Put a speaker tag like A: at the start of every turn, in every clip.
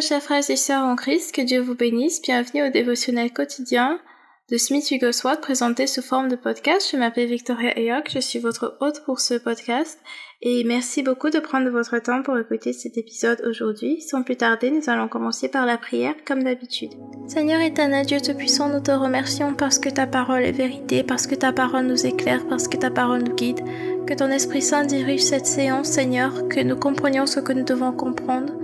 A: Très chers frères et sœurs en Christ, que Dieu vous bénisse. Bienvenue au dévotionnel quotidien de Smith Wigglesworth présenté sous forme de podcast. Je m'appelle Victoria Ayok, je suis votre hôte pour ce podcast et merci beaucoup de prendre votre temps pour écouter cet épisode aujourd'hui. Sans plus tarder, nous allons commencer par la prière comme d'habitude. Seigneur éternel, Dieu Tout-Puissant, nous te remercions parce que ta parole est vérité, parce que ta parole nous éclaire, parce que ta parole nous guide. Que ton Esprit Saint dirige cette séance, Seigneur, que nous comprenions ce que nous devons comprendre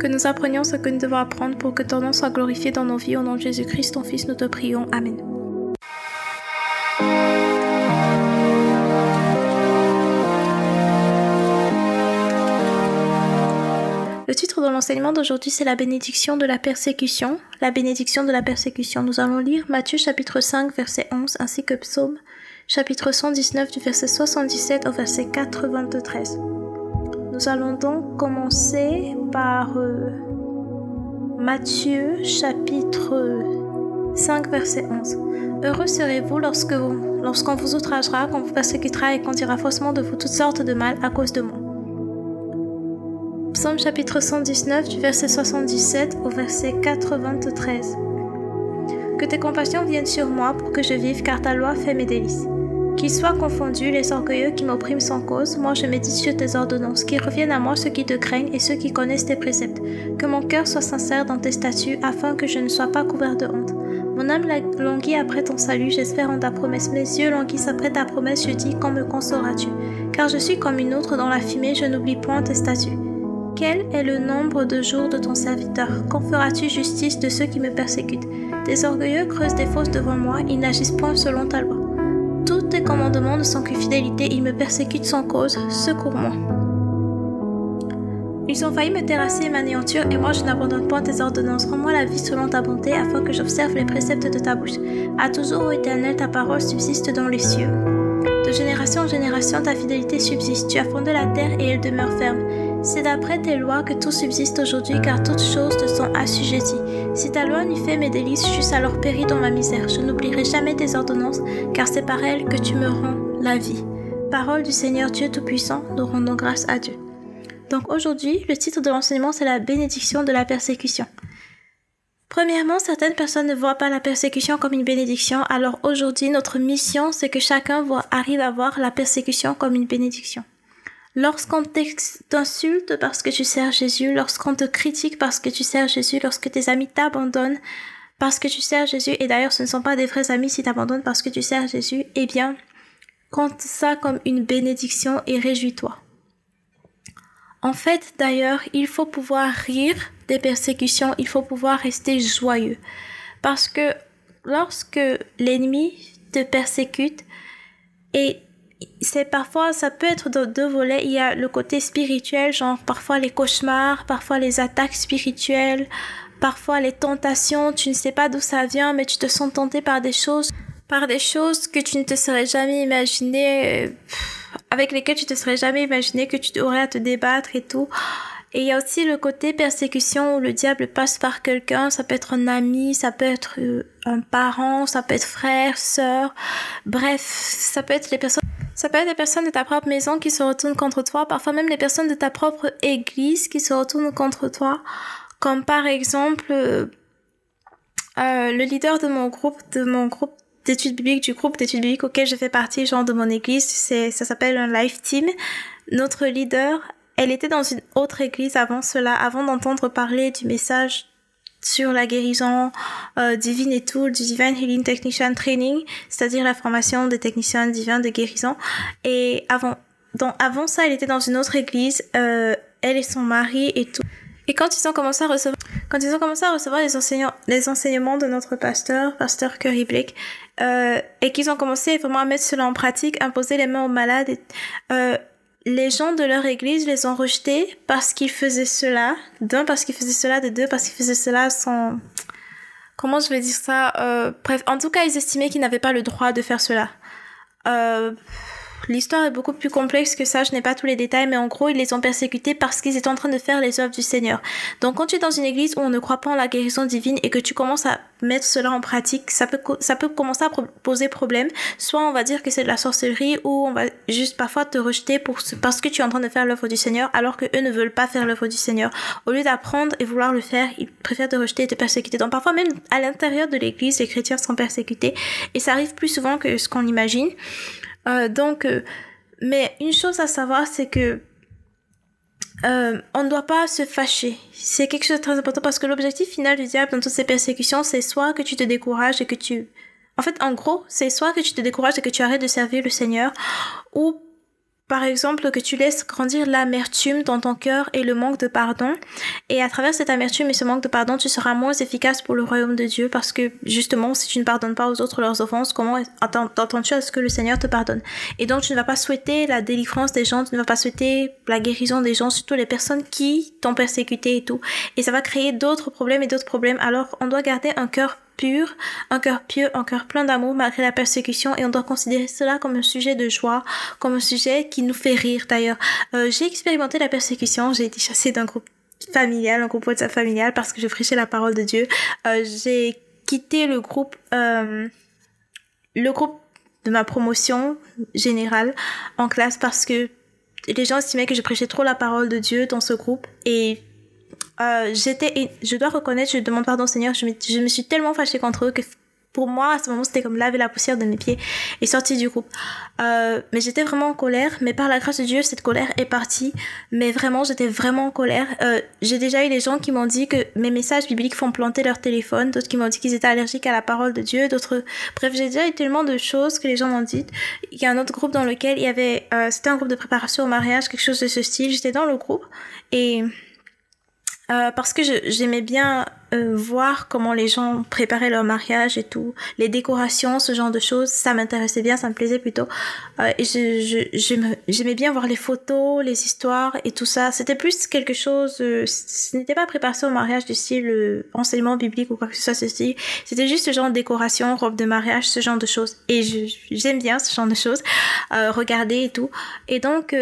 A: que nous apprenions ce que nous devons apprendre pour que ton nom soit glorifié dans nos vies. Au nom de Jésus-Christ, ton Fils, nous te prions. Amen. Le titre de l'enseignement d'aujourd'hui, c'est la bénédiction de la persécution. La bénédiction de la persécution. Nous allons lire Matthieu chapitre 5, verset 11, ainsi que Psaume chapitre 119 du verset 77 au verset 93. Nous allons donc commencer par euh, Matthieu chapitre 5 verset 11. Heureux serez-vous lorsque lorsqu'on vous outragera, qu'on vous persécutera et qu'on dira faussement de vous toutes sortes de mal à cause de moi. Psaume chapitre 119 du verset 77 au verset 93. Que tes compassions viennent sur moi pour que je vive car ta loi fait mes délices. Qu'ils soient confondus les orgueilleux qui m'oppriment sans cause, moi je médite sur tes ordonnances, qu'ils reviennent à moi ceux qui te craignent et ceux qui connaissent tes préceptes, que mon cœur soit sincère dans tes statuts, afin que je ne sois pas couvert de honte. Mon âme languit après ton salut, j'espère en ta promesse, mes yeux languissent après ta promesse, je dis, quand me consoleras-tu? Car je suis comme une autre dans la fumée, je n'oublie point tes statuts. Quel est le nombre de jours de ton serviteur? Quand feras-tu justice de ceux qui me persécutent? Des orgueilleux creusent des fosses devant moi, ils n'agissent point selon ta loi. Tous tes commandements ne sont que fidélité, ils me persécutent sans cause, secours-moi. Ils ont failli me terrasser et m'anéantir, et moi je n'abandonne point tes ordonnances. Rends-moi la vie selon ta bonté, afin que j'observe les préceptes de ta bouche. À toujours, ô éternel, ta parole subsiste dans les cieux. De génération en génération, ta fidélité subsiste. Tu as fondé la terre et elle demeure ferme. C'est d'après tes lois que tout subsiste aujourd'hui, car toutes choses te sont assujetties. Si ta loi n'eût fait mes délices, j'eusse alors péri dans ma misère. Je n'oublierai jamais tes ordonnances, car c'est par elles que tu me rends la vie. Parole du Seigneur Dieu Tout-Puissant, nous rendons grâce à Dieu. Donc aujourd'hui, le titre de l'enseignement, c'est la bénédiction de la persécution. Premièrement, certaines personnes ne voient pas la persécution comme une bénédiction, alors aujourd'hui, notre mission, c'est que chacun voit, arrive à voir la persécution comme une bénédiction. Lorsqu'on t'insulte parce que tu sers Jésus, lorsqu'on te critique parce que tu sers Jésus, lorsque tes amis t'abandonnent parce que tu sers Jésus, et d'ailleurs ce ne sont pas des vrais amis si t'abandonnent parce que tu sers Jésus, eh bien, compte ça comme une bénédiction et réjouis-toi. En fait, d'ailleurs, il faut pouvoir rire des persécutions, il faut pouvoir rester joyeux. Parce que lorsque l'ennemi te persécute et c'est parfois, ça peut être de deux volets. Il y a le côté spirituel, genre parfois les cauchemars, parfois les attaques spirituelles, parfois les tentations. Tu ne sais pas d'où ça vient, mais tu te sens tenté par des choses, par des choses que tu ne te serais jamais imaginé, euh, avec lesquelles tu te serais jamais imaginé que tu aurais à te débattre et tout. Et il y a aussi le côté persécution où le diable passe par quelqu'un, ça peut être un ami, ça peut être euh, un parent, ça peut être frère, sœur, bref, ça peut être les personnes ça peut être des personnes de ta propre maison qui se retournent contre toi, parfois même les personnes de ta propre église qui se retournent contre toi, comme par exemple euh, euh, le leader de mon groupe, de mon groupe d'études bibliques, du groupe d'études bibliques auquel je fais partie, genre de mon église, c'est, ça s'appelle un life team. Notre leader, elle était dans une autre église avant cela, avant d'entendre parler du message sur la guérison euh, divine et tout, du Divine Healing Technician Training, c'est-à-dire la formation des techniciens divins de guérison. Et avant, donc avant ça, elle était dans une autre église, euh, elle et son mari et tout. Et quand ils ont commencé à recevoir, quand ils ont commencé à recevoir les enseignants, les enseignements de notre pasteur, pasteur Curry Blake, euh, et qu'ils ont commencé vraiment à mettre cela en pratique, imposer les mains aux malades, euh, les gens de leur église les ont rejetés parce qu'ils faisaient cela. D'un, parce qu'ils faisaient cela. De deux, parce qu'ils faisaient cela sans... Comment je vais dire ça euh, Bref, en tout cas, ils estimaient qu'ils n'avaient pas le droit de faire cela. Euh, l'histoire est beaucoup plus complexe que ça, je n'ai pas tous les détails, mais en gros, ils les ont persécutés parce qu'ils étaient en train de faire les œuvres du Seigneur. Donc, quand tu es dans une église où on ne croit pas en la guérison divine et que tu commences à mettre cela en pratique, ça peut, ça peut commencer à poser problème. Soit on va dire que c'est de la sorcellerie ou on va juste parfois te rejeter parce que tu es en train de faire l'œuvre du Seigneur alors que eux ne veulent pas faire l'œuvre du Seigneur. Au lieu d'apprendre et vouloir le faire, ils préfèrent te rejeter et te persécuter. Donc, parfois, même à l'intérieur de l'église, les chrétiens sont persécutés et ça arrive plus souvent que ce qu'on imagine. Euh, donc, euh, mais une chose à savoir, c'est que euh, on ne doit pas se fâcher. C'est quelque chose de très important parce que l'objectif final du diable dans toutes ces persécutions, c'est soit que tu te décourages et que tu... En fait, en gros, c'est soit que tu te décourages et que tu arrêtes de servir le Seigneur, ou par exemple, que tu laisses grandir l'amertume dans ton cœur et le manque de pardon. Et à travers cette amertume et ce manque de pardon, tu seras moins efficace pour le royaume de Dieu parce que justement, si tu ne pardonnes pas aux autres leurs offenses, comment t'entends-tu à ce que le Seigneur te pardonne? Et donc, tu ne vas pas souhaiter la délivrance des gens, tu ne vas pas souhaiter la guérison des gens, surtout les personnes qui t'ont persécuté et tout. Et ça va créer d'autres problèmes et d'autres problèmes. Alors, on doit garder un cœur pur, un cœur pieux, un cœur plein d'amour malgré la persécution et on doit considérer cela comme un sujet de joie, comme un sujet qui nous fait rire d'ailleurs. Euh, j'ai expérimenté la persécution, j'ai été chassée d'un groupe familial, un groupe WhatsApp familial parce que je prêchais la parole de Dieu. Euh, j'ai quitté le groupe, euh, le groupe de ma promotion générale en classe parce que les gens estimaient que je prêchais trop la parole de Dieu dans ce groupe et euh, j'étais, je dois reconnaître, je demande pardon Seigneur, je me, je me suis tellement fâchée contre eux que pour moi, à ce moment, c'était comme laver la poussière de mes pieds et sortir du groupe. Euh, mais j'étais vraiment en colère. Mais par la grâce de Dieu, cette colère est partie. Mais vraiment, j'étais vraiment en colère. Euh, j'ai déjà eu des gens qui m'ont dit que mes messages bibliques font planter leur téléphone. D'autres qui m'ont dit qu'ils étaient allergiques à la parole de Dieu. D'autres, bref, j'ai déjà eu tellement de choses que les gens m'ont dit. Il y a un autre groupe dans lequel il y avait, euh, c'était un groupe de préparation au mariage, quelque chose de ce style. J'étais dans le groupe et euh, parce que j'aimais bien euh, voir comment les gens préparaient leur mariage et tout, les décorations, ce genre de choses, ça m'intéressait bien, ça me plaisait plutôt. Euh, et j'aimais bien voir les photos, les histoires et tout ça. C'était plus quelque chose, ce n'était pas préparation au mariage du style enseignement biblique ou quoi que ce soit, ceci. C'était juste ce genre de décoration, robe de mariage, ce genre de choses. Et j'aime bien ce genre de choses, regarder et tout. Et donc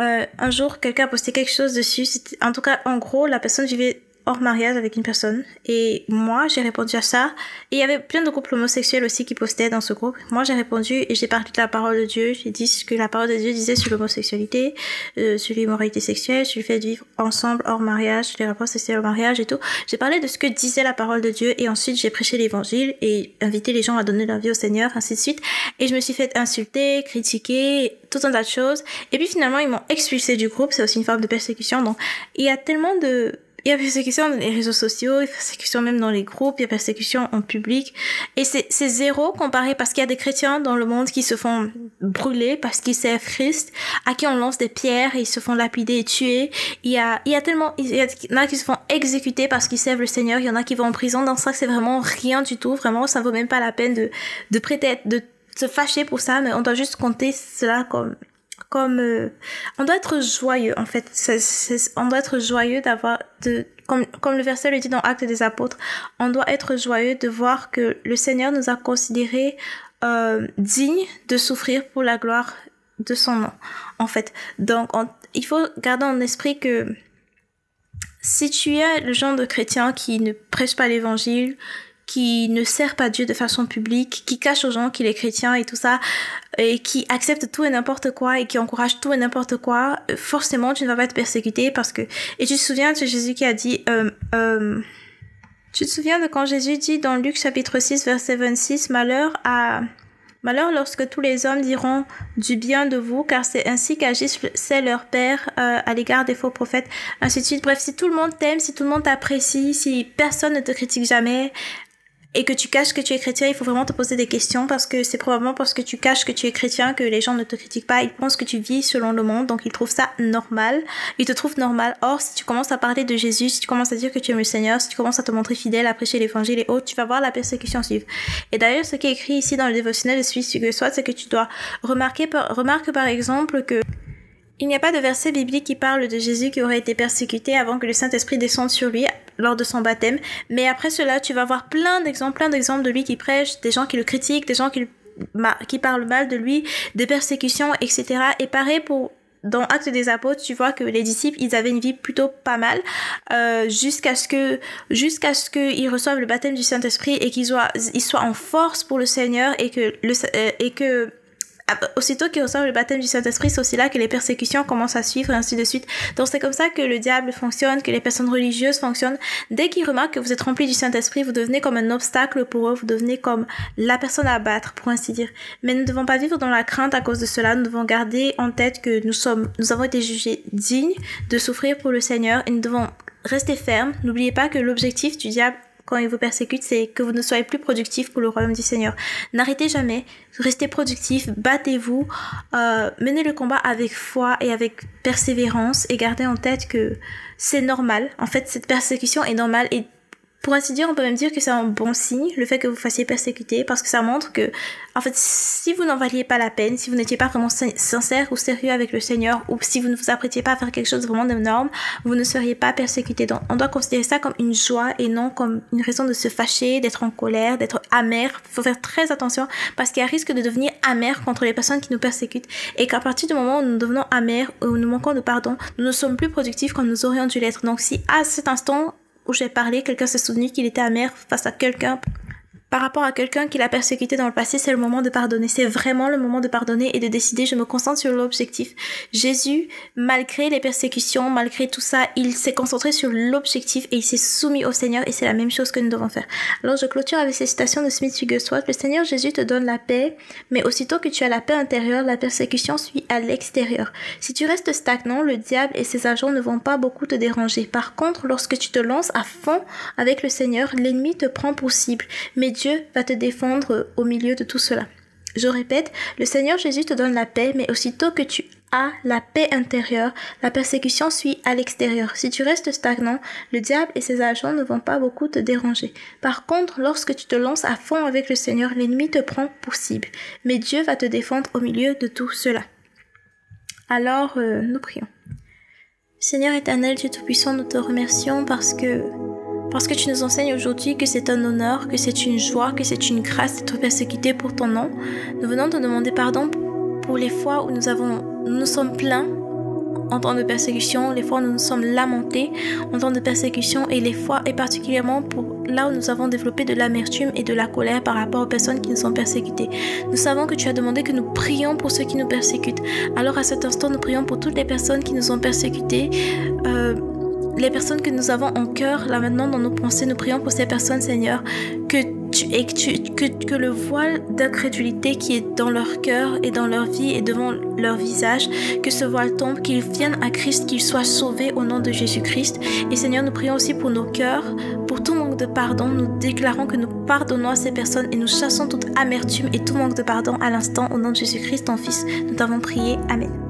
A: euh, un jour, quelqu'un a posté quelque chose dessus. En tout cas, en gros, la personne vivait hors mariage avec une personne. Et moi, j'ai répondu à ça. Et il y avait plein de couples homosexuels aussi qui postaient dans ce groupe. Moi, j'ai répondu et j'ai parlé de la parole de Dieu. J'ai dit ce que la parole de Dieu disait sur l'homosexualité, euh, sur l'immoralité sexuelle, sur le fait de vivre ensemble hors mariage, sur les rapports sexuels au mariage et tout. J'ai parlé de ce que disait la parole de Dieu et ensuite j'ai prêché l'évangile et invité les gens à donner leur vie au Seigneur, ainsi de suite. Et je me suis fait insulter, critiquer, tout un tas de choses. Et puis finalement, ils m'ont expulsé du groupe. C'est aussi une forme de persécution. Donc, il y a tellement de il y a persécution dans les réseaux sociaux, il y a persécution même dans les groupes, il y a persécution en public. Et c'est zéro comparé parce qu'il y a des chrétiens dans le monde qui se font brûler parce qu'ils servent Christ, à qui on lance des pierres et ils se font lapider et tuer. Il y a, il y a tellement, il y, en a qui se font exécuter parce qu'ils servent le Seigneur, il y en a qui vont en prison. Dans ça, c'est vraiment rien du tout. Vraiment, ça vaut même pas la peine de, de prêter, de se fâcher pour ça, mais on doit juste compter cela comme comme euh, on doit être joyeux en fait. On doit être joyeux d'avoir de comme, comme le verset le dit dans Actes des Apôtres on doit être joyeux de voir que le Seigneur nous a considérés euh, dignes de souffrir pour la gloire de son nom en fait. Donc il faut garder en esprit que si tu es le genre de chrétien qui ne prêche pas l'évangile qui ne sert pas Dieu de façon publique, qui cache aux gens qu'il est chrétien et tout ça, et qui accepte tout et n'importe quoi et qui encourage tout et n'importe quoi, euh, forcément tu ne vas pas être persécuté parce que... Et tu te souviens de Jésus qui a dit... Euh, euh, tu te souviens de quand Jésus dit dans Luc chapitre 6 verset 26, Malheur à... Malheur lorsque tous les hommes diront du bien de vous, car c'est ainsi qu'agissent c'est leur père euh, à l'égard des faux prophètes, ainsi de suite. Bref, si tout le monde t'aime, si tout le monde t'apprécie, si personne ne te critique jamais, et que tu caches que tu es chrétien, il faut vraiment te poser des questions parce que c'est probablement parce que tu caches que tu es chrétien que les gens ne te critiquent pas. Ils pensent que tu vis selon le monde, donc ils trouvent ça normal. Ils te trouvent normal. Or, si tu commences à parler de Jésus, si tu commences à dire que tu aimes le Seigneur, si tu commences à te montrer fidèle, à prêcher l'évangile et autres, tu vas voir la persécution suivre. Et d'ailleurs, ce qui est écrit ici dans le dévotionnel de Suisse soit, c'est que tu dois remarquer, remarque par exemple que il n'y a pas de verset biblique qui parle de Jésus qui aurait été persécuté avant que le Saint-Esprit descende sur lui lors de son baptême. Mais après cela, tu vas voir plein d'exemples, plein d'exemples de lui qui prêche, des gens qui le critiquent, des gens qui qui parlent mal de lui, des persécutions, etc. Et pareil pour dans Actes des Apôtres, tu vois que les disciples, ils avaient une vie plutôt pas mal euh, jusqu'à ce que jusqu'à ce qu'ils reçoivent le baptême du Saint-Esprit et qu'ils soient ils soient en force pour le Seigneur et que le euh, et que aussitôt qu'ils reçoivent le baptême du Saint-Esprit, c'est aussi là que les persécutions commencent à suivre et ainsi de suite. Donc c'est comme ça que le diable fonctionne, que les personnes religieuses fonctionnent. Dès qu'ils remarquent que vous êtes rempli du Saint-Esprit, vous devenez comme un obstacle pour eux, vous devenez comme la personne à battre, pour ainsi dire. Mais nous ne devons pas vivre dans la crainte à cause de cela. Nous devons garder en tête que nous sommes, nous avons été jugés dignes de souffrir pour le Seigneur et nous devons rester fermes. N'oubliez pas que l'objectif du diable quand il vous persécute, c'est que vous ne soyez plus productif pour le royaume du Seigneur. N'arrêtez jamais, restez productif, battez-vous, euh, menez le combat avec foi et avec persévérance et gardez en tête que c'est normal. En fait, cette persécution est normale et pour ainsi dire, on peut même dire que c'est un bon signe, le fait que vous fassiez persécuter, parce que ça montre que, en fait, si vous n'en valiez pas la peine, si vous n'étiez pas vraiment sincère ou sérieux avec le Seigneur, ou si vous ne vous apprêtiez pas à faire quelque chose de vraiment d'énorme, vous ne seriez pas persécuté. Donc, on doit considérer ça comme une joie et non comme une raison de se fâcher, d'être en colère, d'être amer. Il faut faire très attention parce qu'il y a risque de devenir amer contre les personnes qui nous persécutent et qu'à partir du moment où nous devenons amers ou nous manquons de pardon, nous ne sommes plus productifs comme nous aurions dû l'être. Donc, si à cet instant, où j'ai parlé, quelqu'un s'est souvenu qu'il était amer face à quelqu'un par rapport à quelqu'un qui l'a persécuté dans le passé, c'est le moment de pardonner. C'est vraiment le moment de pardonner et de décider, je me concentre sur l'objectif. Jésus, malgré les persécutions, malgré tout ça, il s'est concentré sur l'objectif et il s'est soumis au Seigneur et c'est la même chose que nous devons faire. Alors je clôture avec ces citations de Smith Wigglesworth. Le Seigneur Jésus te donne la paix, mais aussitôt que tu as la paix intérieure, la persécution suit à l'extérieur. Si tu restes stagnant, le diable et ses agents ne vont pas beaucoup te déranger. Par contre, lorsque tu te lances à fond avec le Seigneur, l'ennemi te prend pour cible. Mais Dieu va te défendre au milieu de tout cela. Je répète, le Seigneur Jésus te donne la paix, mais aussitôt que tu as la paix intérieure, la persécution suit à l'extérieur. Si tu restes stagnant, le diable et ses agents ne vont pas beaucoup te déranger. Par contre, lorsque tu te lances à fond avec le Seigneur, l'ennemi te prend pour cible. Mais Dieu va te défendre au milieu de tout cela. Alors, euh, nous prions. Seigneur éternel, Dieu Tout-Puissant, nous te remercions parce que parce que tu nous enseignes aujourd'hui que c'est un honneur, que c'est une joie, que c'est une grâce d'être persécuté pour ton nom. Nous venons te demander pardon pour les fois où nous avons, nous, sommes pleins en temps de persécution, les fois où nous nous sommes lamentés en temps de persécution et les fois, et particulièrement pour là où nous avons développé de l'amertume et de la colère par rapport aux personnes qui nous sont persécutées. Nous savons que tu as demandé que nous prions pour ceux qui nous persécutent. Alors à cet instant, nous prions pour toutes les personnes qui nous ont persécutés. Euh, les personnes que nous avons en cœur, là maintenant dans nos pensées, nous prions pour ces personnes, Seigneur, que tu, et que, tu, que, le voile d'incrédulité qui est dans leur cœur et dans leur vie et devant leur visage, que ce voile tombe, qu'ils viennent à Christ, qu'ils soient sauvés au nom de Jésus-Christ. Et Seigneur, nous prions aussi pour nos cœurs, pour tout manque de pardon. Nous déclarons que nous pardonnons à ces personnes et nous chassons toute amertume et tout manque de pardon à l'instant au nom de Jésus-Christ, ton Fils. Nous t'avons prié. Amen.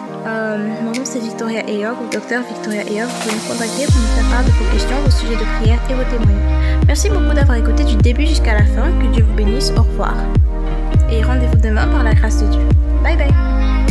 A: Euh, mon nom c'est Victoria Eyog ou Docteur Victoria Eyog. Vous pouvez me contacter pour me faire part de vos questions, vos sujets de prière et vos témoignages. Merci beaucoup d'avoir écouté du début jusqu'à la fin. Que Dieu vous bénisse. Au revoir. Et rendez-vous demain par la grâce de Dieu. Bye bye.